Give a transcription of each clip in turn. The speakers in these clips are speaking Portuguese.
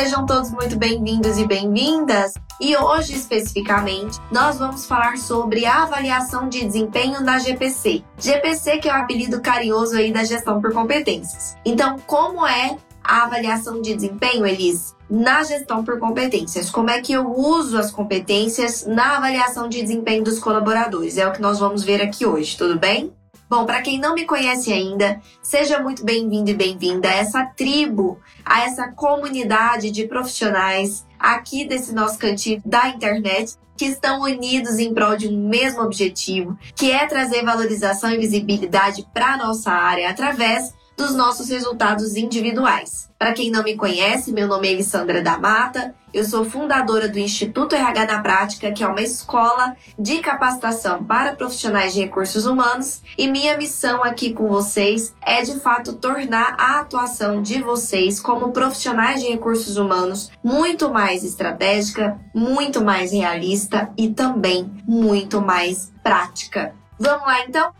Sejam todos muito bem-vindos e bem-vindas. E hoje, especificamente, nós vamos falar sobre a avaliação de desempenho da GPC. GPC, que é o apelido carinhoso aí da gestão por competências. Então, como é a avaliação de desempenho, Elis? Na gestão por competências. Como é que eu uso as competências na avaliação de desempenho dos colaboradores? É o que nós vamos ver aqui hoje, tudo bem? Bom, para quem não me conhece ainda, seja muito bem-vindo e bem-vinda a essa tribo, a essa comunidade de profissionais aqui desse nosso cantinho da internet que estão unidos em prol de um mesmo objetivo, que é trazer valorização e visibilidade para nossa área através dos nossos resultados individuais. Para quem não me conhece, meu nome é Elissandra da Mata, eu sou fundadora do Instituto RH na Prática, que é uma escola de capacitação para profissionais de recursos humanos, e minha missão aqui com vocês é de fato tornar a atuação de vocês como profissionais de recursos humanos muito mais estratégica, muito mais realista e também muito mais prática. Vamos lá então?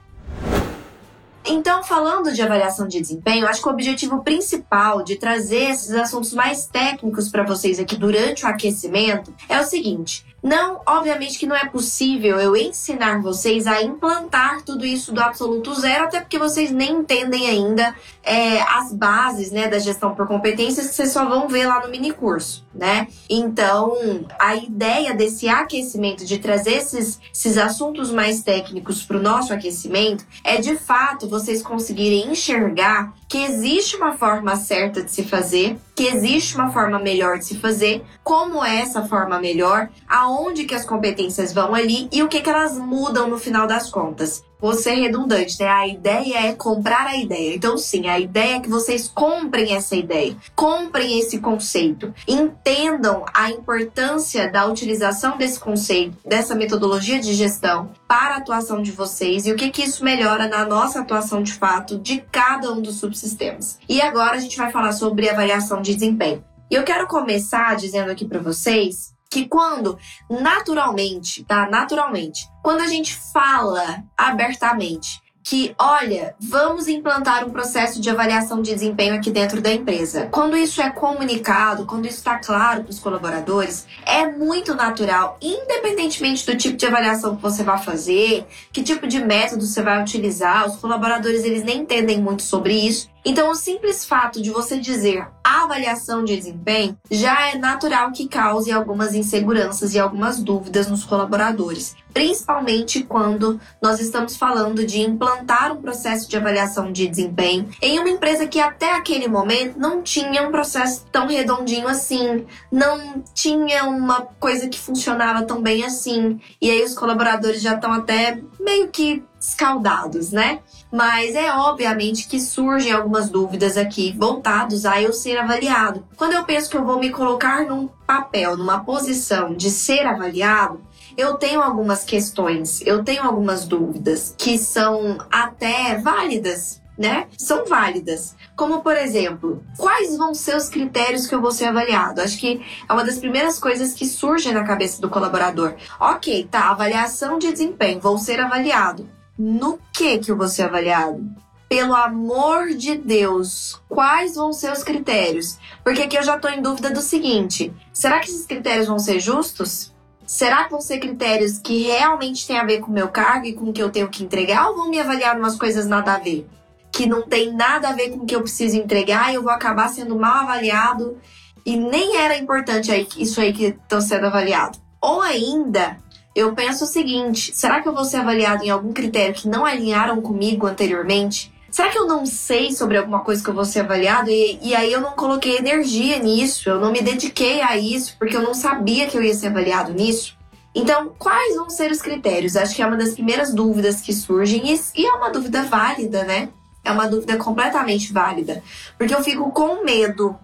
Então, falando de avaliação de desempenho, acho que o objetivo principal de trazer esses assuntos mais técnicos para vocês aqui durante o aquecimento é o seguinte: não, obviamente que não é possível eu ensinar vocês a implantar tudo isso do absoluto zero, até porque vocês nem entendem ainda é, as bases né, da gestão por competências que vocês só vão ver lá no mini curso, né? Então, a ideia desse aquecimento, de trazer esses, esses assuntos mais técnicos para o nosso aquecimento, é de fato vocês conseguirem enxergar que existe uma forma certa de se fazer, que existe uma forma melhor de se fazer, como é essa forma melhor, aonde que as competências vão ali e o que, que elas mudam no final das contas vou ser redundante, né? A ideia é comprar a ideia. Então, sim, a ideia é que vocês comprem essa ideia, comprem esse conceito, entendam a importância da utilização desse conceito, dessa metodologia de gestão para a atuação de vocês e o que, que isso melhora na nossa atuação de fato de cada um dos subsistemas. E agora a gente vai falar sobre avaliação de desempenho. E eu quero começar dizendo aqui para vocês que quando naturalmente, tá? Naturalmente, quando a gente fala abertamente que, olha, vamos implantar um processo de avaliação de desempenho aqui dentro da empresa. Quando isso é comunicado, quando isso está claro para os colaboradores, é muito natural, independentemente do tipo de avaliação que você vai fazer, que tipo de método você vai utilizar, os colaboradores eles nem entendem muito sobre isso. Então, o simples fato de você dizer avaliação de desempenho já é natural que cause algumas inseguranças e algumas dúvidas nos colaboradores, principalmente quando nós estamos falando de implantar um processo de avaliação de desempenho em uma empresa que até aquele momento não tinha um processo tão redondinho assim, não tinha uma coisa que funcionava tão bem assim, e aí os colaboradores já estão até meio que escaldados, né? Mas é obviamente que surgem algumas dúvidas aqui voltados a eu ser avaliado. Quando eu penso que eu vou me colocar num papel, numa posição de ser avaliado, eu tenho algumas questões, eu tenho algumas dúvidas que são até válidas, né? São válidas. Como, por exemplo, quais vão ser os critérios que eu vou ser avaliado? Acho que é uma das primeiras coisas que surge na cabeça do colaborador. Ok, tá, avaliação de desempenho, vou ser avaliado no que que eu vou ser avaliado? Pelo amor de Deus, quais vão ser os critérios? Porque aqui eu já estou em dúvida do seguinte: será que esses critérios vão ser justos? Será que vão ser critérios que realmente têm a ver com o meu cargo e com o que eu tenho que entregar ou vão me avaliar umas coisas nada a ver? Que não tem nada a ver com o que eu preciso entregar e eu vou acabar sendo mal avaliado e nem era importante isso aí que estão sendo avaliado. Ou ainda, eu penso o seguinte: será que eu vou ser avaliado em algum critério que não alinharam comigo anteriormente? Será que eu não sei sobre alguma coisa que eu vou ser avaliado e, e aí eu não coloquei energia nisso, eu não me dediquei a isso porque eu não sabia que eu ia ser avaliado nisso? Então, quais vão ser os critérios? Acho que é uma das primeiras dúvidas que surgem e, e é uma dúvida válida, né? É uma dúvida completamente válida, porque eu fico com medo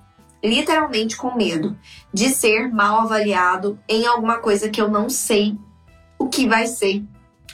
literalmente com medo de ser mal avaliado em alguma coisa que eu não sei o que vai ser,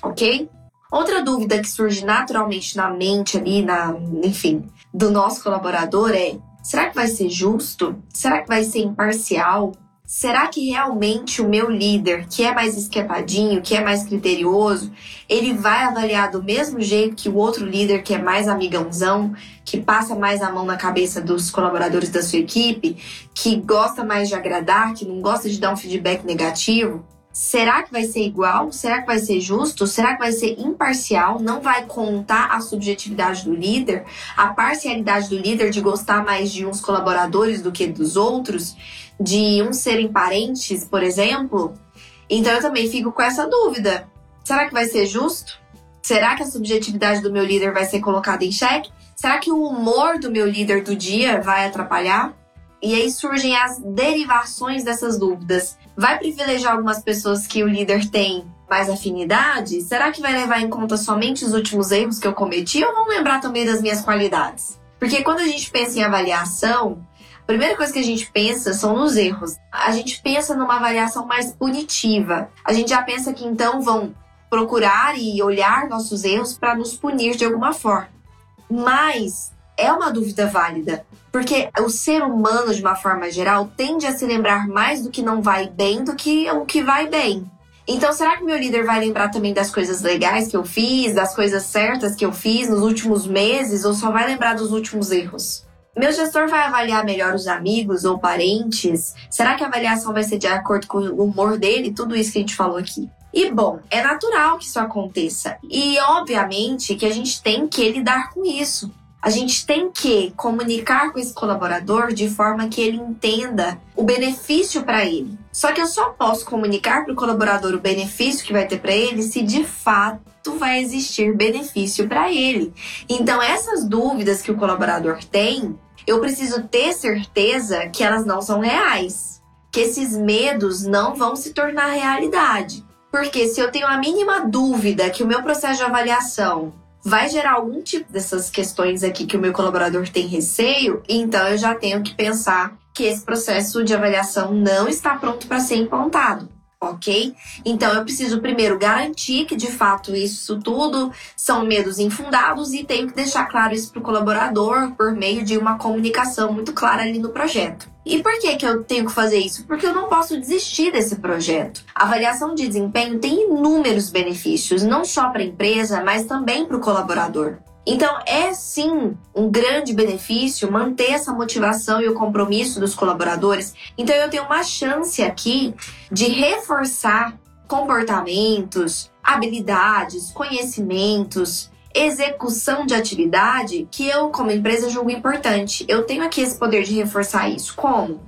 ok? Outra dúvida que surge naturalmente na mente ali, na, enfim, do nosso colaborador é: será que vai ser justo? Será que vai ser imparcial? Será que realmente o meu líder, que é mais esquentadinho, que é mais criterioso, ele vai avaliar do mesmo jeito que o outro líder, que é mais amigãozão, que passa mais a mão na cabeça dos colaboradores da sua equipe, que gosta mais de agradar, que não gosta de dar um feedback negativo? Será que vai ser igual? Será que vai ser justo? Será que vai ser imparcial? Não vai contar a subjetividade do líder, a parcialidade do líder de gostar mais de uns colaboradores do que dos outros, de uns serem parentes, por exemplo? Então eu também fico com essa dúvida. Será que vai ser justo? Será que a subjetividade do meu líder vai ser colocada em xeque? Será que o humor do meu líder do dia vai atrapalhar? E aí surgem as derivações dessas dúvidas. Vai privilegiar algumas pessoas que o líder tem mais afinidade? Será que vai levar em conta somente os últimos erros que eu cometi ou vão lembrar também das minhas qualidades? Porque quando a gente pensa em avaliação, a primeira coisa que a gente pensa são nos erros. A gente pensa numa avaliação mais punitiva. A gente já pensa que então vão procurar e olhar nossos erros para nos punir de alguma forma. Mas é uma dúvida válida. Porque o ser humano, de uma forma geral, tende a se lembrar mais do que não vai bem do que o que vai bem. Então, será que meu líder vai lembrar também das coisas legais que eu fiz, das coisas certas que eu fiz nos últimos meses, ou só vai lembrar dos últimos erros? Meu gestor vai avaliar melhor os amigos ou parentes? Será que a avaliação vai ser de acordo com o humor dele? Tudo isso que a gente falou aqui. E bom, é natural que isso aconteça. E obviamente que a gente tem que lidar com isso a gente tem que comunicar com esse colaborador de forma que ele entenda o benefício para ele. Só que eu só posso comunicar para o colaborador o benefício que vai ter para ele se de fato vai existir benefício para ele. Então, essas dúvidas que o colaborador tem, eu preciso ter certeza que elas não são reais, que esses medos não vão se tornar realidade. Porque se eu tenho a mínima dúvida que o meu processo de avaliação vai gerar algum tipo dessas questões aqui que o meu colaborador tem receio, então eu já tenho que pensar que esse processo de avaliação não está pronto para ser implantado ok? Então eu preciso primeiro garantir que de fato isso tudo são medos infundados e tenho que deixar claro isso para o colaborador por meio de uma comunicação muito clara ali no projeto. E por que, que eu tenho que fazer isso? Porque eu não posso desistir desse projeto. A avaliação de desempenho tem inúmeros benefícios, não só para a empresa, mas também para o colaborador. Então, é sim um grande benefício manter essa motivação e o compromisso dos colaboradores. Então, eu tenho uma chance aqui de reforçar comportamentos, habilidades, conhecimentos, execução de atividade que eu, como empresa, julgo importante. Eu tenho aqui esse poder de reforçar isso. Como?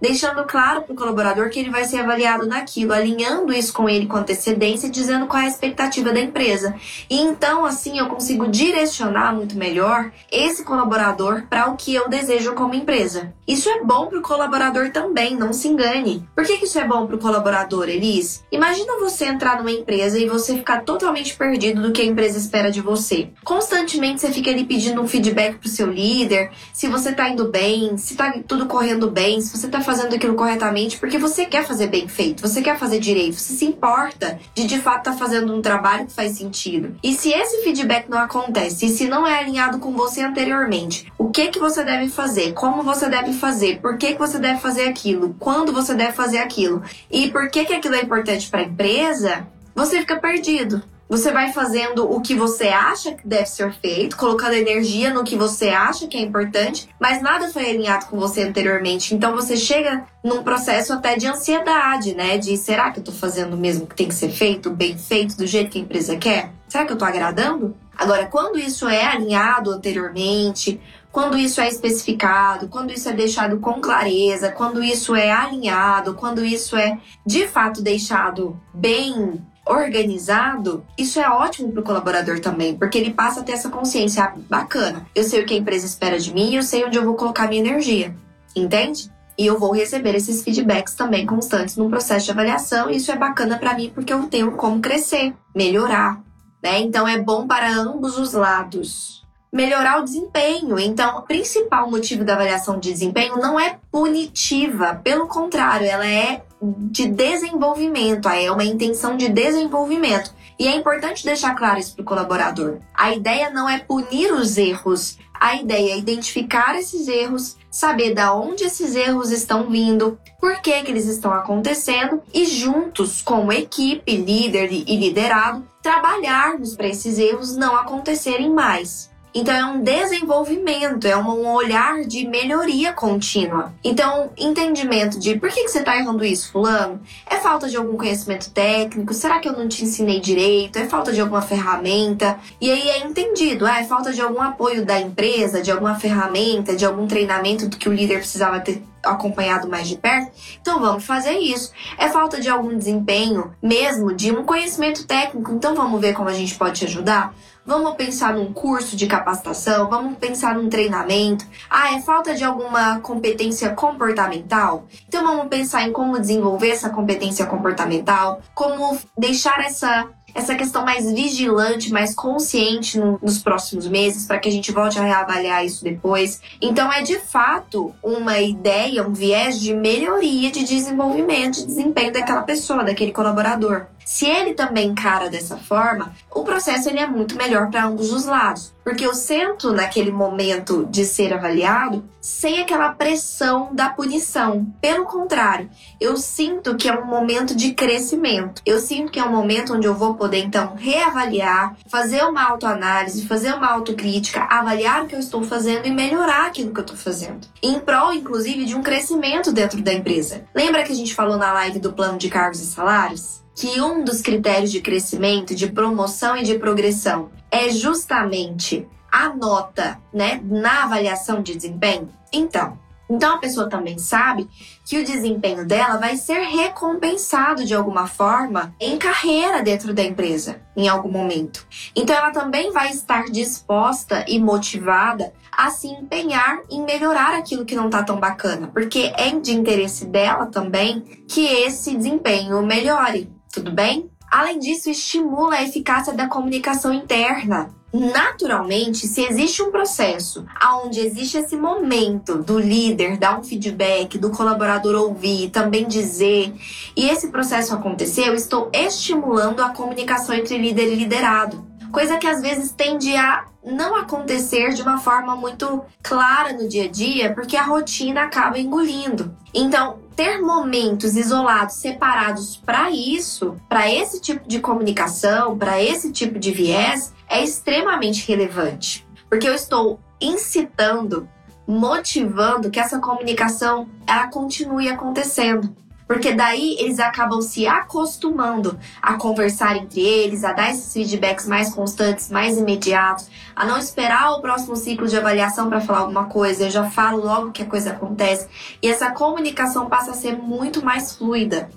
Deixando claro para o colaborador que ele vai ser avaliado naquilo, alinhando isso com ele com antecedência, dizendo qual é a expectativa da empresa. E então, assim, eu consigo direcionar muito melhor esse colaborador para o que eu desejo como empresa. Isso é bom para o colaborador também, não se engane. Por que, que isso é bom para o colaborador, Elis? Imagina você entrar numa empresa e você ficar totalmente perdido do que a empresa espera de você. Constantemente você fica ali pedindo um feedback para o seu líder, se você está indo bem, se está tudo correndo bem, se você está fazendo aquilo corretamente porque você quer fazer bem feito, você quer fazer direito, você se importa de de fato estar tá fazendo um trabalho que faz sentido. E se esse feedback não acontece, e se não é alinhado com você anteriormente, o que que você deve fazer? Como você deve fazer? Por que que você deve fazer aquilo? Quando você deve fazer aquilo? E por que que aquilo é importante para a empresa? Você fica perdido. Você vai fazendo o que você acha que deve ser feito, colocando energia no que você acha que é importante, mas nada foi alinhado com você anteriormente. Então você chega num processo até de ansiedade, né? De será que eu tô fazendo mesmo o que tem que ser feito, bem feito, do jeito que a empresa quer? Será que eu tô agradando? Agora, quando isso é alinhado anteriormente, quando isso é especificado, quando isso é deixado com clareza, quando isso é alinhado, quando isso é de fato deixado bem organizado, isso é ótimo para o colaborador também, porque ele passa a ter essa consciência ah, bacana. Eu sei o que a empresa espera de mim, eu sei onde eu vou colocar minha energia, entende? E eu vou receber esses feedbacks também constantes no processo de avaliação. E isso é bacana para mim porque eu tenho como crescer, melhorar, né? Então é bom para ambos os lados. melhorar o desempenho. Então, o principal motivo da avaliação de desempenho não é punitiva, pelo contrário, ela é de desenvolvimento, é uma intenção de desenvolvimento. E é importante deixar claro isso para o colaborador. A ideia não é punir os erros, a ideia é identificar esses erros, saber da onde esses erros estão vindo, por que, que eles estão acontecendo e juntos, como equipe, líder e liderado, trabalharmos para esses erros não acontecerem mais. Então é um desenvolvimento, é um olhar de melhoria contínua. Então, entendimento de por que, que você está errando isso, fulano? É falta de algum conhecimento técnico? Será que eu não te ensinei direito? É falta de alguma ferramenta? E aí é entendido, ah, é falta de algum apoio da empresa, de alguma ferramenta, de algum treinamento que o líder precisava ter acompanhado mais de perto, então vamos fazer isso. É falta de algum desempenho, mesmo de um conhecimento técnico, então vamos ver como a gente pode te ajudar. Vamos pensar num curso de capacitação, vamos pensar num treinamento. Ah, é falta de alguma competência comportamental? Então vamos pensar em como desenvolver essa competência comportamental, como deixar essa essa questão mais vigilante, mais consciente no, nos próximos meses, para que a gente volte a reavaliar isso depois. Então, é de fato uma ideia, um viés de melhoria, de desenvolvimento, de desempenho daquela pessoa, daquele colaborador. Se ele também encara dessa forma, o processo ele é muito melhor para ambos os lados, porque eu sento naquele momento de ser avaliado sem aquela pressão da punição. Pelo contrário, eu sinto que é um momento de crescimento. Eu sinto que é um momento onde eu vou poder então reavaliar, fazer uma autoanálise, fazer uma autocrítica, avaliar o que eu estou fazendo e melhorar aquilo que eu estou fazendo. Em prol, inclusive, de um crescimento dentro da empresa. Lembra que a gente falou na live do plano de cargos e salários? Que um dos critérios de crescimento, de promoção e de progressão é justamente a nota, né, na avaliação de desempenho? Então, então a pessoa também sabe que o desempenho dela vai ser recompensado de alguma forma em carreira dentro da empresa, em algum momento. Então ela também vai estar disposta e motivada a se empenhar em melhorar aquilo que não está tão bacana, porque é de interesse dela também que esse desempenho melhore tudo bem? Além disso, estimula a eficácia da comunicação interna. Naturalmente, se existe um processo onde existe esse momento do líder dar um feedback, do colaborador ouvir, também dizer, e esse processo acontecer, eu estou estimulando a comunicação entre líder e liderado. Coisa que às vezes tende a não acontecer de uma forma muito clara no dia a dia, porque a rotina acaba engolindo. Então, ter momentos isolados, separados para isso, para esse tipo de comunicação, para esse tipo de viés, é extremamente relevante. Porque eu estou incitando, motivando que essa comunicação ela continue acontecendo. Porque daí eles acabam se acostumando a conversar entre eles, a dar esses feedbacks mais constantes, mais imediatos, a não esperar o próximo ciclo de avaliação para falar alguma coisa, eu já falo logo que a coisa acontece. E essa comunicação passa a ser muito mais fluida.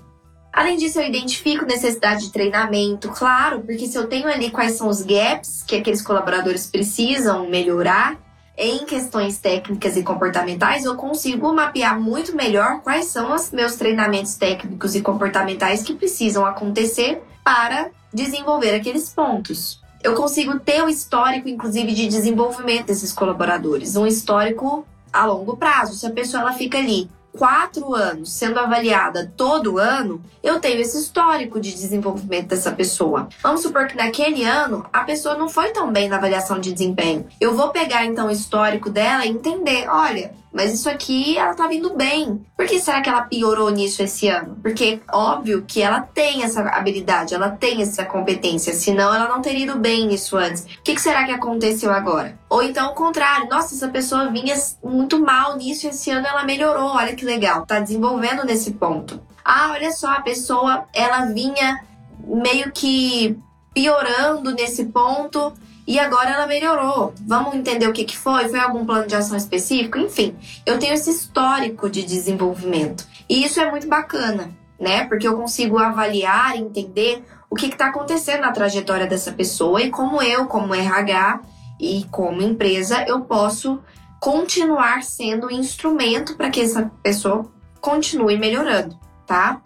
Além disso, eu identifico necessidade de treinamento, claro, porque se eu tenho ali quais são os gaps que aqueles colaboradores precisam melhorar, em questões técnicas e comportamentais, eu consigo mapear muito melhor quais são os meus treinamentos técnicos e comportamentais que precisam acontecer para desenvolver aqueles pontos. Eu consigo ter o histórico, inclusive, de desenvolvimento desses colaboradores, um histórico a longo prazo. Se a pessoa ela fica ali quatro anos sendo avaliada todo ano, eu tenho esse histórico de desenvolvimento dessa pessoa. Vamos supor que naquele ano a pessoa não foi tão bem na avaliação de desempenho. Eu vou pegar então o histórico dela e entender, olha, mas isso aqui ela tá vindo bem. Por que será que ela piorou nisso esse ano? Porque óbvio que ela tem essa habilidade, ela tem essa competência, senão ela não teria ido bem nisso antes. O que, será que aconteceu agora? Ou então o contrário, nossa, essa pessoa vinha muito mal nisso esse ano ela melhorou, olha que legal, tá desenvolvendo nesse ponto. Ah, olha só, a pessoa ela vinha meio que piorando nesse ponto e agora ela melhorou. Vamos entender o que, que foi? Foi algum plano de ação específico? Enfim, eu tenho esse histórico de desenvolvimento. E isso é muito bacana, né? Porque eu consigo avaliar, entender o que está acontecendo na trajetória dessa pessoa e como eu, como RH e como empresa, eu posso continuar sendo um instrumento para que essa pessoa continue melhorando, tá?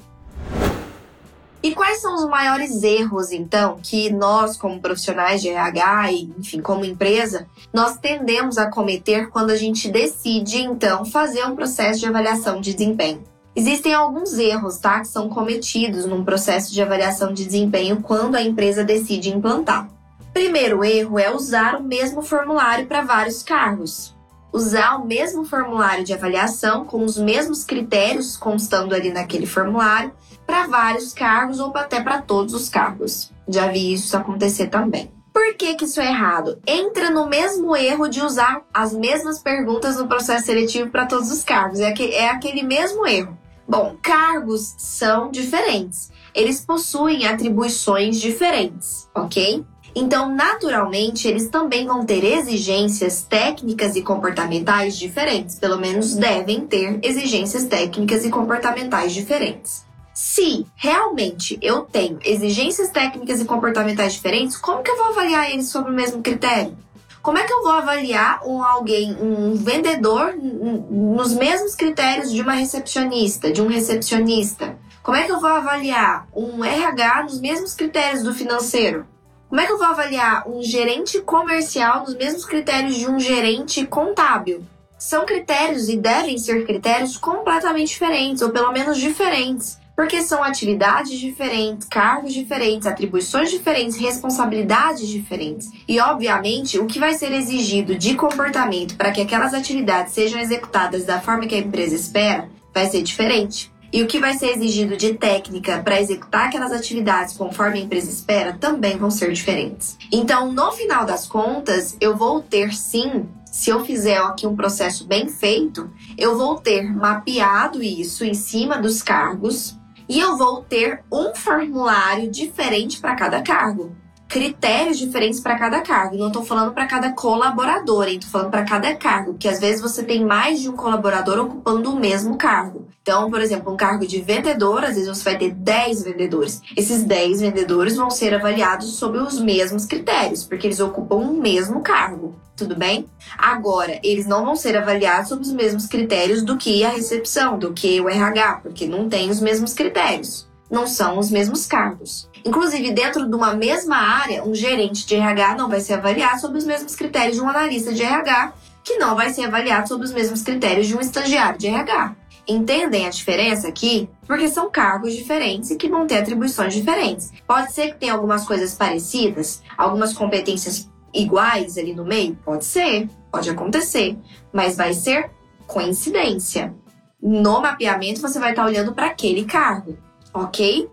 E quais são os maiores erros, então, que nós, como profissionais de RH e, enfim, como empresa, nós tendemos a cometer quando a gente decide, então, fazer um processo de avaliação de desempenho? Existem alguns erros, tá, que são cometidos num processo de avaliação de desempenho quando a empresa decide implantar. Primeiro erro é usar o mesmo formulário para vários cargos. Usar o mesmo formulário de avaliação com os mesmos critérios constando ali naquele formulário para vários cargos ou até para todos os cargos. Já vi isso acontecer também. Por que, que isso é errado? Entra no mesmo erro de usar as mesmas perguntas no processo seletivo para todos os cargos. É, que, é aquele mesmo erro. Bom, cargos são diferentes. Eles possuem atribuições diferentes, ok? Então, naturalmente, eles também vão ter exigências técnicas e comportamentais diferentes. Pelo menos devem ter exigências técnicas e comportamentais diferentes. Se realmente eu tenho exigências técnicas e comportamentais diferentes, como que eu vou avaliar eles sob o mesmo critério? Como é que eu vou avaliar um alguém, um vendedor, nos mesmos critérios de uma recepcionista, de um recepcionista? Como é que eu vou avaliar um RH nos mesmos critérios do financeiro? Como é que eu vou avaliar um gerente comercial nos mesmos critérios de um gerente contábil? São critérios e devem ser critérios completamente diferentes, ou pelo menos diferentes. Porque são atividades diferentes, cargos diferentes, atribuições diferentes, responsabilidades diferentes. E, obviamente, o que vai ser exigido de comportamento para que aquelas atividades sejam executadas da forma que a empresa espera vai ser diferente. E o que vai ser exigido de técnica para executar aquelas atividades conforme a empresa espera também vão ser diferentes. Então, no final das contas, eu vou ter sim se eu fizer aqui um processo bem feito, eu vou ter mapeado isso em cima dos cargos, e eu vou ter um formulário diferente para cada cargo. Critérios diferentes para cada cargo. Não estou falando para cada colaborador, estou falando para cada cargo, que às vezes você tem mais de um colaborador ocupando o mesmo cargo. Então, por exemplo, um cargo de vendedor, às vezes você vai ter 10 vendedores. Esses 10 vendedores vão ser avaliados sob os mesmos critérios, porque eles ocupam o mesmo cargo tudo bem? Agora, eles não vão ser avaliados sob os mesmos critérios do que a recepção, do que o RH, porque não tem os mesmos critérios, não são os mesmos cargos. Inclusive, dentro de uma mesma área, um gerente de RH não vai ser avaliado sob os mesmos critérios de um analista de RH, que não vai ser avaliado sob os mesmos critérios de um estagiário de RH. Entendem a diferença aqui? Porque são cargos diferentes e que vão ter atribuições diferentes. Pode ser que tenha algumas coisas parecidas, algumas competências iguais ali no meio? Pode ser, pode acontecer, mas vai ser coincidência. No mapeamento, você vai estar olhando para aquele cargo, ok?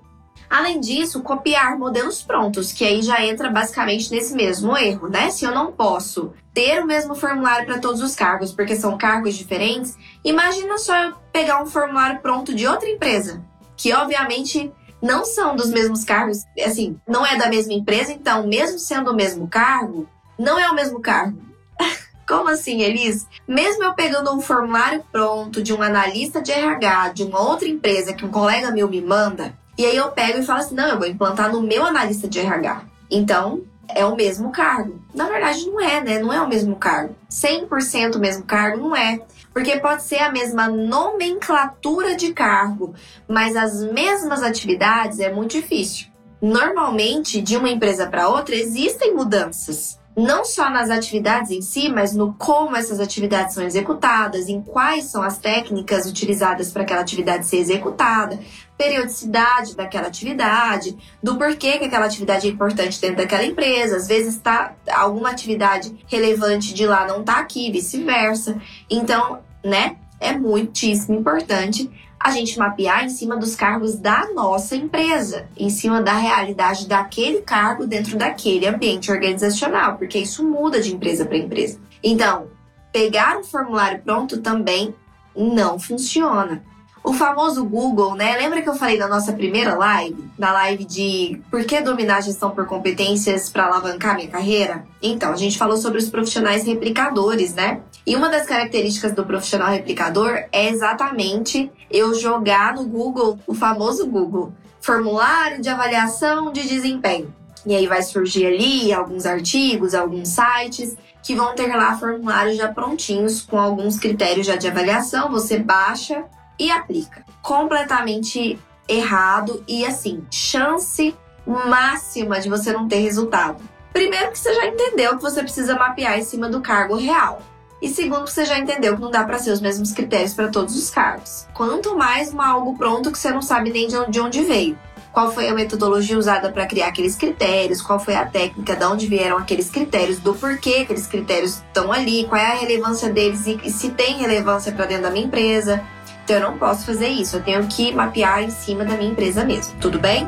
Além disso, copiar modelos prontos, que aí já entra basicamente nesse mesmo erro, né? Se eu não posso ter o mesmo formulário para todos os cargos, porque são cargos diferentes, imagina só eu pegar um formulário pronto de outra empresa, que obviamente não são dos mesmos cargos, assim, não é da mesma empresa, então, mesmo sendo o mesmo cargo, não é o mesmo cargo. Como assim, Elis? Mesmo eu pegando um formulário pronto de um analista de RH de uma outra empresa que um colega meu me manda, e aí eu pego e falo assim: não, eu vou implantar no meu analista de RH. Então, é o mesmo cargo. Na verdade, não é, né? Não é o mesmo cargo. 100% o mesmo cargo não é. Porque pode ser a mesma nomenclatura de cargo, mas as mesmas atividades é muito difícil. Normalmente, de uma empresa para outra, existem mudanças não só nas atividades em si, mas no como essas atividades são executadas, em quais são as técnicas utilizadas para aquela atividade ser executada, periodicidade daquela atividade, do porquê que aquela atividade é importante dentro daquela empresa. Às vezes tá alguma atividade relevante de lá não está aqui, vice-versa. Então, né, é muitíssimo importante a gente mapear em cima dos cargos da nossa empresa, em cima da realidade daquele cargo dentro daquele ambiente organizacional, porque isso muda de empresa para empresa. Então, pegar um formulário pronto também não funciona. O famoso Google, né? Lembra que eu falei da nossa primeira live? Da live de por que dominar a gestão por competências para alavancar minha carreira? Então, a gente falou sobre os profissionais replicadores, né? E uma das características do profissional replicador é exatamente eu jogar no Google, o famoso Google, formulário de avaliação de desempenho. E aí vai surgir ali alguns artigos, alguns sites que vão ter lá formulários já prontinhos com alguns critérios já de avaliação. Você baixa e aplica. Completamente errado e assim, chance máxima de você não ter resultado. Primeiro que você já entendeu que você precisa mapear em cima do cargo real. E segundo, você já entendeu que não dá para ser os mesmos critérios para todos os cargos. Quanto mais um algo pronto que você não sabe nem de onde veio. Qual foi a metodologia usada para criar aqueles critérios? Qual foi a técnica? De onde vieram aqueles critérios? Do porquê aqueles critérios estão ali? Qual é a relevância deles e se tem relevância para dentro da minha empresa? Então eu não posso fazer isso. Eu tenho que mapear em cima da minha empresa mesmo. Tudo bem?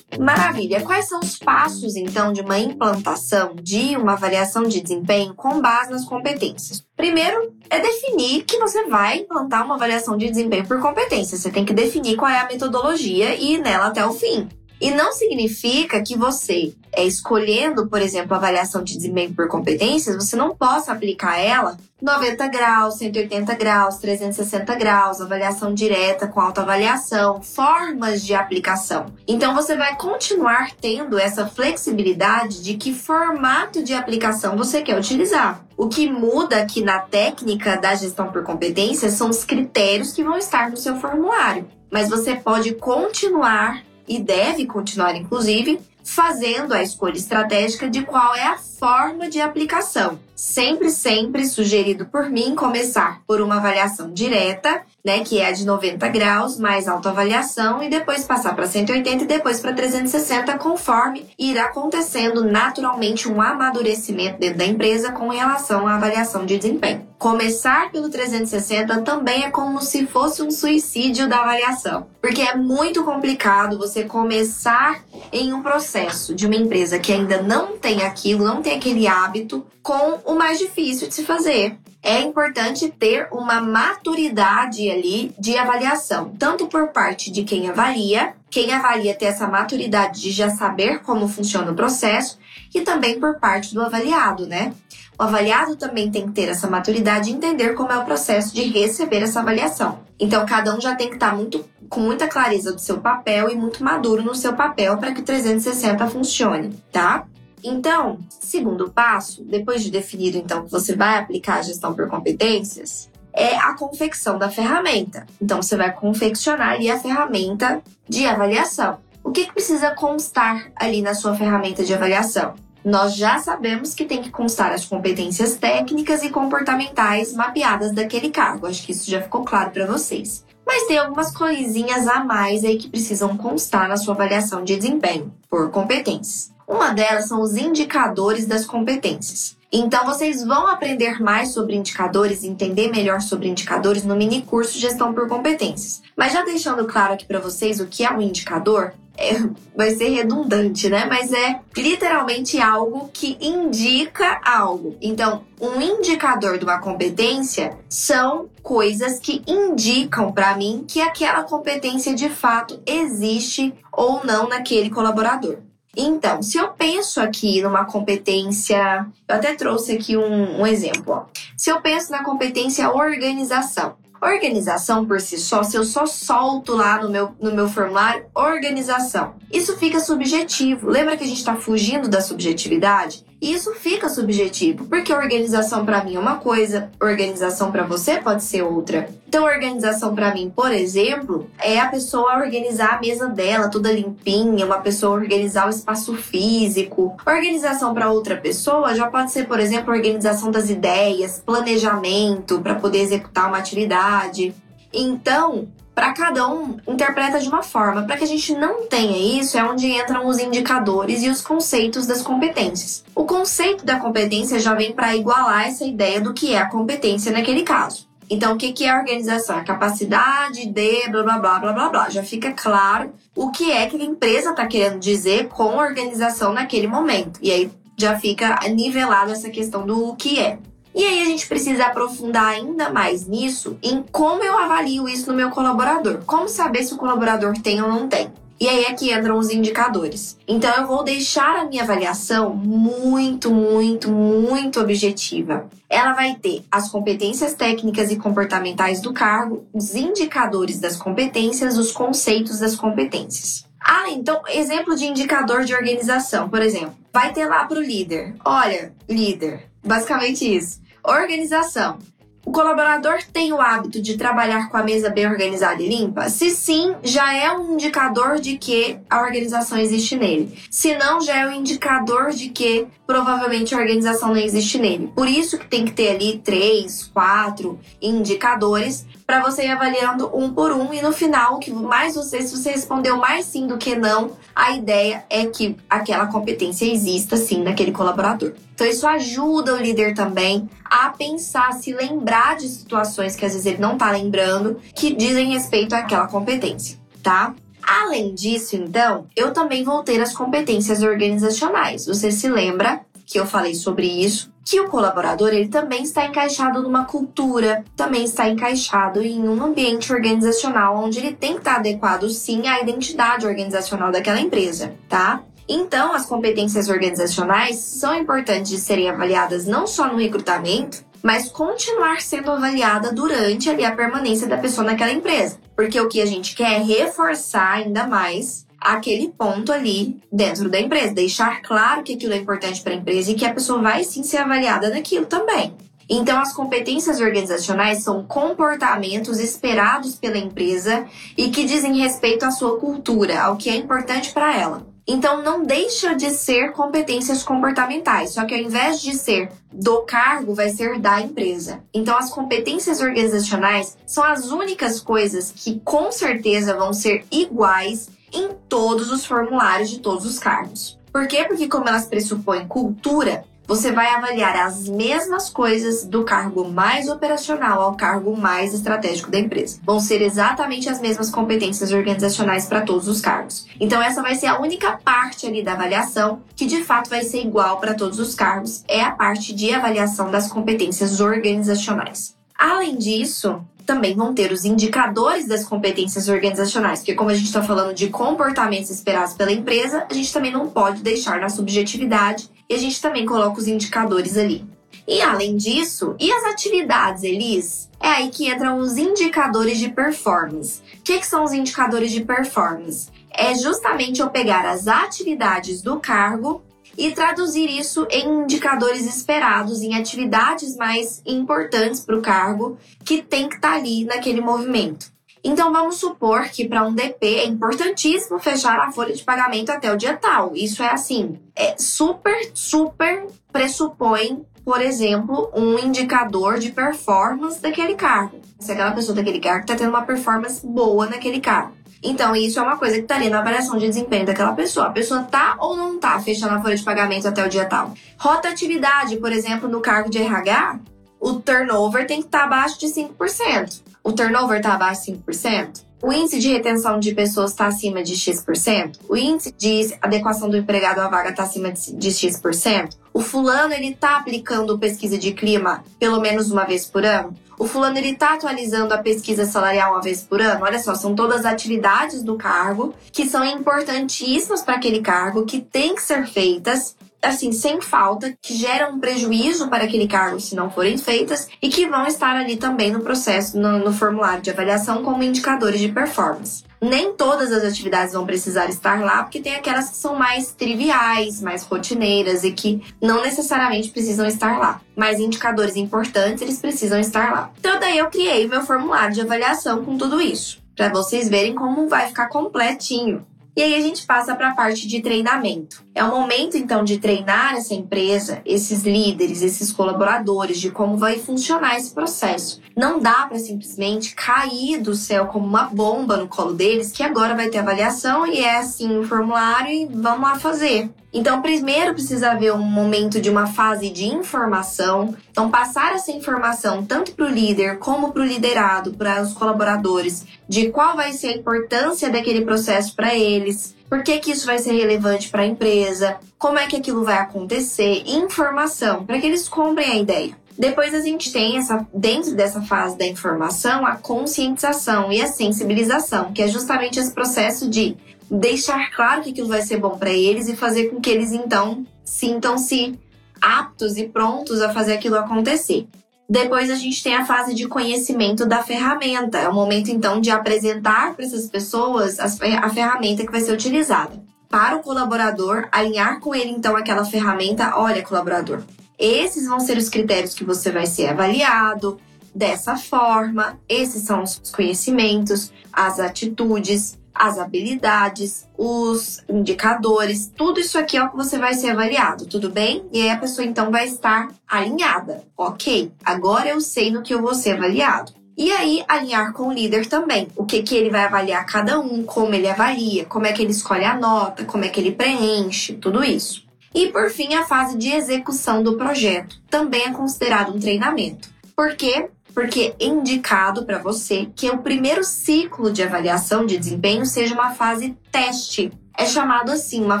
Maravilha. Quais são os passos, então, de uma implantação de uma avaliação de desempenho com base nas competências? Primeiro, é definir que você vai implantar uma avaliação de desempenho por competência. Você tem que definir qual é a metodologia e ir nela até o fim. E não significa que você, é, escolhendo, por exemplo, a avaliação de desempenho por competências, você não possa aplicar ela 90 graus, 180 graus, 360 graus, avaliação direta com autoavaliação, formas de aplicação. Então você vai continuar tendo essa flexibilidade de que formato de aplicação você quer utilizar. O que muda aqui na técnica da gestão por competências são os critérios que vão estar no seu formulário. Mas você pode continuar e deve continuar, inclusive, fazendo a escolha estratégica de qual é a forma de aplicação. Sempre, sempre sugerido por mim começar por uma avaliação direta, né, que é a de 90 graus, mais autoavaliação, e depois passar para 180 e depois para 360, conforme irá acontecendo naturalmente um amadurecimento dentro da empresa com relação à avaliação de desempenho. Começar pelo 360 também é como se fosse um suicídio da avaliação, porque é muito complicado você começar em um processo de uma empresa que ainda não tem aquilo, não tem aquele hábito, com o mais difícil de se fazer. É importante ter uma maturidade ali de avaliação, tanto por parte de quem avalia, quem avalia ter essa maturidade de já saber como funciona o processo, e também por parte do avaliado, né? O avaliado também tem que ter essa maturidade e entender como é o processo de receber essa avaliação. Então, cada um já tem que estar muito, com muita clareza do seu papel e muito maduro no seu papel para que o 360 funcione, tá? Então, segundo passo, depois de definido então que você vai aplicar a gestão por competências, é a confecção da ferramenta. Então, você vai confeccionar ali a ferramenta de avaliação. O que, que precisa constar ali na sua ferramenta de avaliação? Nós já sabemos que tem que constar as competências técnicas e comportamentais mapeadas daquele cargo. Acho que isso já ficou claro para vocês. Mas tem algumas coisinhas a mais aí que precisam constar na sua avaliação de desempenho por competências. Uma delas são os indicadores das competências. Então vocês vão aprender mais sobre indicadores, entender melhor sobre indicadores no mini curso Gestão por Competências. Mas já deixando claro aqui para vocês o que é um indicador, é, vai ser redundante, né? Mas é literalmente algo que indica algo. Então, um indicador de uma competência são coisas que indicam para mim que aquela competência de fato existe ou não naquele colaborador. Então, se eu penso aqui numa competência, eu até trouxe aqui um, um exemplo. Ó. Se eu penso na competência organização, Organização por si só, se eu só solto lá no meu, no meu formulário organização, isso fica subjetivo. Lembra que a gente está fugindo da subjetividade? E isso fica subjetivo, porque organização para mim é uma coisa, organização para você pode ser outra. Então, organização para mim, por exemplo, é a pessoa organizar a mesa dela toda limpinha, uma pessoa organizar o espaço físico. Organização para outra pessoa já pode ser, por exemplo, organização das ideias, planejamento para poder executar uma atividade. Então, para cada um interpreta de uma forma. Para que a gente não tenha isso, é onde entram os indicadores e os conceitos das competências. O conceito da competência já vem para igualar essa ideia do que é a competência naquele caso. Então, o que é a organização? A capacidade de blá blá blá blá blá blá. Já fica claro o que é que a empresa está querendo dizer com organização naquele momento. E aí já fica nivelado essa questão do que é. E aí a gente precisa aprofundar ainda mais nisso em como eu avalio isso no meu colaborador. Como saber se o colaborador tem ou não tem. E aí é que entram os indicadores. Então eu vou deixar a minha avaliação muito, muito, muito objetiva. Ela vai ter as competências técnicas e comportamentais do cargo, os indicadores das competências, os conceitos das competências. Ah, então, exemplo de indicador de organização, por exemplo, vai ter lá para o líder. Olha, líder, basicamente isso. Organização. O colaborador tem o hábito de trabalhar com a mesa bem organizada e limpa? Se sim, já é um indicador de que a organização existe nele. Se não, já é um indicador de que provavelmente a organização não existe nele. Por isso que tem que ter ali três, quatro indicadores para você ir avaliando um por um e no final, que mais você, se você respondeu mais sim do que não, a ideia é que aquela competência exista sim naquele colaborador. Então isso ajuda o líder também a pensar, se lembrar de situações que às vezes ele não está lembrando, que dizem respeito àquela competência, tá? Além disso, então, eu também vou ter as competências organizacionais. Você se lembra que eu falei sobre isso? Que o colaborador ele também está encaixado numa cultura, também está encaixado em um ambiente organizacional onde ele tem que estar adequado sim à identidade organizacional daquela empresa, tá? Então, as competências organizacionais são importantes de serem avaliadas não só no recrutamento, mas continuar sendo avaliada durante ali a permanência da pessoa naquela empresa. Porque o que a gente quer é reforçar ainda mais aquele ponto ali dentro da empresa, deixar claro que aquilo é importante para a empresa e que a pessoa vai sim ser avaliada naquilo também. Então, as competências organizacionais são comportamentos esperados pela empresa e que dizem respeito à sua cultura, ao que é importante para ela. Então, não deixa de ser competências comportamentais, só que ao invés de ser do cargo, vai ser da empresa. Então, as competências organizacionais são as únicas coisas que com certeza vão ser iguais em todos os formulários de todos os cargos. Por quê? Porque, como elas pressupõem cultura, você vai avaliar as mesmas coisas do cargo mais operacional ao cargo mais estratégico da empresa. Vão ser exatamente as mesmas competências organizacionais para todos os cargos. Então, essa vai ser a única parte ali da avaliação que de fato vai ser igual para todos os cargos, é a parte de avaliação das competências organizacionais. Além disso, também vão ter os indicadores das competências organizacionais, porque como a gente está falando de comportamentos esperados pela empresa, a gente também não pode deixar na subjetividade e a gente também coloca os indicadores ali. E além disso, e as atividades, Elis? É aí que entram os indicadores de performance. O que, que são os indicadores de performance? É justamente eu pegar as atividades do cargo e traduzir isso em indicadores esperados, em atividades mais importantes para o cargo que tem que estar tá ali naquele movimento. Então vamos supor que para um DP é importantíssimo fechar a folha de pagamento até o dia tal. Isso é assim, é super, super pressupõe, por exemplo, um indicador de performance daquele cargo. Se aquela pessoa daquele cargo está tendo uma performance boa naquele cargo. Então, isso é uma coisa que estaria na avaliação de desempenho daquela pessoa. A pessoa tá ou não tá fechando a folha de pagamento até o dia tal. Rotatividade, por exemplo, no cargo de RH, o turnover tem que estar tá abaixo de 5%. O turnover está abaixo de 5%. O índice de retenção de pessoas está acima de X%. O índice de adequação do empregado à vaga está acima de X%. O fulano ele está aplicando pesquisa de clima pelo menos uma vez por ano. O fulano ele está atualizando a pesquisa salarial uma vez por ano. Olha só, são todas as atividades do cargo que são importantíssimas para aquele cargo, que têm que ser feitas assim, sem falta, que geram um prejuízo para aquele cargo se não forem feitas e que vão estar ali também no processo, no, no formulário de avaliação como indicadores de performance. Nem todas as atividades vão precisar estar lá, porque tem aquelas que são mais triviais, mais rotineiras e que não necessariamente precisam estar lá. Mas indicadores importantes, eles precisam estar lá. Então, daí eu criei meu formulário de avaliação com tudo isso, para vocês verem como vai ficar completinho. E aí a gente passa para a parte de treinamento. É o momento então de treinar essa empresa, esses líderes, esses colaboradores, de como vai funcionar esse processo. Não dá para simplesmente cair do céu como uma bomba no colo deles, que agora vai ter avaliação e é assim o formulário e vamos lá fazer. Então, primeiro precisa haver um momento de uma fase de informação. Então, passar essa informação tanto para o líder como para o liderado, para os colaboradores, de qual vai ser a importância daquele processo para eles, por que, que isso vai ser relevante para a empresa, como é que aquilo vai acontecer, informação, para que eles comprem a ideia. Depois a gente tem essa dentro dessa fase da informação a conscientização e a sensibilização, que é justamente esse processo de deixar claro que aquilo vai ser bom para eles e fazer com que eles então sintam-se aptos e prontos a fazer aquilo acontecer. Depois a gente tem a fase de conhecimento da ferramenta. É o momento então de apresentar para essas pessoas a ferramenta que vai ser utilizada. Para o colaborador, alinhar com ele então aquela ferramenta. Olha, colaborador, esses vão ser os critérios que você vai ser avaliado dessa forma. Esses são os conhecimentos, as atitudes, as habilidades, os indicadores, tudo isso aqui é o que você vai ser avaliado, tudo bem? E aí a pessoa então vai estar alinhada. Ok, agora eu sei no que eu vou ser avaliado. E aí, alinhar com o líder também. O que, que ele vai avaliar cada um, como ele avalia, como é que ele escolhe a nota, como é que ele preenche, tudo isso. E por fim, a fase de execução do projeto. Também é considerado um treinamento. Por quê? Porque é indicado para você que o primeiro ciclo de avaliação de desempenho seja uma fase teste. É chamado assim, uma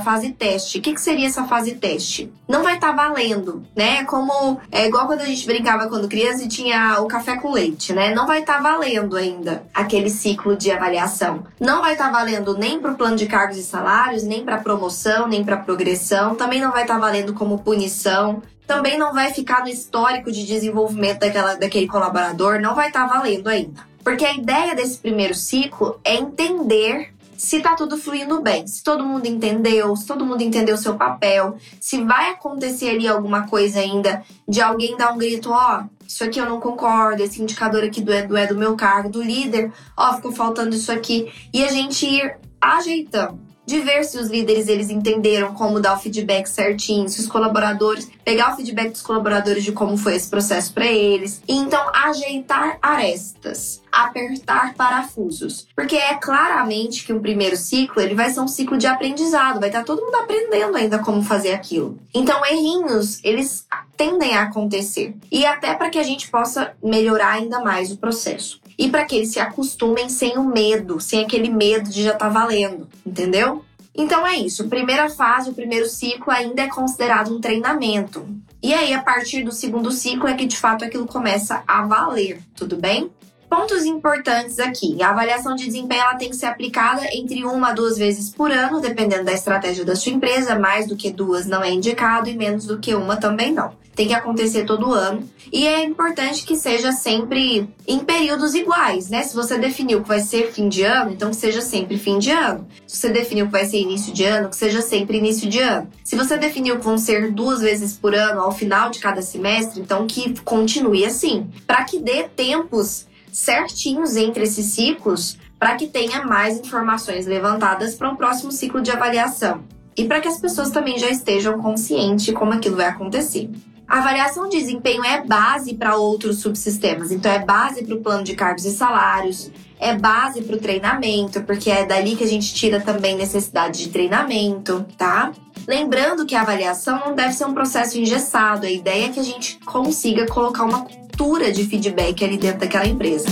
fase teste. O que, que seria essa fase teste? Não vai estar tá valendo, né? Como é igual quando a gente brincava quando criança e tinha o café com leite, né? Não vai estar tá valendo ainda aquele ciclo de avaliação. Não vai estar tá valendo nem para o plano de cargos e salários, nem para promoção, nem para progressão. Também não vai estar tá valendo como punição também não vai ficar no histórico de desenvolvimento daquela, daquele colaborador, não vai estar tá valendo ainda. Porque a ideia desse primeiro ciclo é entender se está tudo fluindo bem, se todo mundo entendeu, se todo mundo entendeu o seu papel, se vai acontecer ali alguma coisa ainda de alguém dar um grito, ó, oh, isso aqui eu não concordo, esse indicador aqui do, do é do meu cargo, do líder, ó, oh, ficou faltando isso aqui, e a gente ir ajeitando de ver se os líderes eles entenderam como dar o feedback certinho, se os colaboradores pegar o feedback dos colaboradores de como foi esse processo para eles, então ajeitar arestas, apertar parafusos, porque é claramente que um primeiro ciclo ele vai ser um ciclo de aprendizado, vai estar todo mundo aprendendo ainda como fazer aquilo. Então errinhos eles tendem a acontecer. E até para que a gente possa melhorar ainda mais o processo e para que eles se acostumem sem o medo, sem aquele medo de já estar tá valendo, entendeu? Então é isso. Primeira fase, o primeiro ciclo ainda é considerado um treinamento. E aí, a partir do segundo ciclo, é que de fato aquilo começa a valer, tudo bem? Pontos importantes aqui. A avaliação de desempenho ela tem que ser aplicada entre uma a duas vezes por ano, dependendo da estratégia da sua empresa. Mais do que duas não é indicado e menos do que uma também não tem que acontecer todo ano. E é importante que seja sempre em períodos iguais, né? Se você definiu que vai ser fim de ano, então que seja sempre fim de ano. Se você definiu que vai ser início de ano, que seja sempre início de ano. Se você definiu que vão ser duas vezes por ano ao final de cada semestre, então que continue assim, para que dê tempos certinhos entre esses ciclos, para que tenha mais informações levantadas para um próximo ciclo de avaliação. E para que as pessoas também já estejam conscientes de como aquilo vai acontecer. A avaliação de desempenho é base para outros subsistemas. Então, é base para o plano de cargos e salários, é base para o treinamento, porque é dali que a gente tira também necessidade de treinamento, tá? Lembrando que a avaliação não deve ser um processo engessado. A ideia é que a gente consiga colocar uma cultura de feedback ali dentro daquela empresa.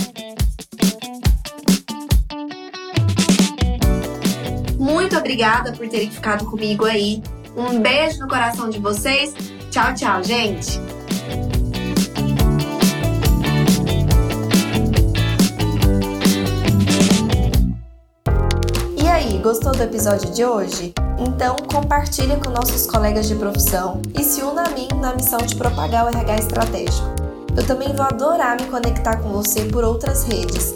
Muito obrigada por terem ficado comigo aí. Um beijo no coração de vocês Tchau, tchau, gente! E aí, gostou do episódio de hoje? Então compartilhe com nossos colegas de profissão e se una a mim na missão de propagar o RH estratégico. Eu também vou adorar me conectar com você por outras redes.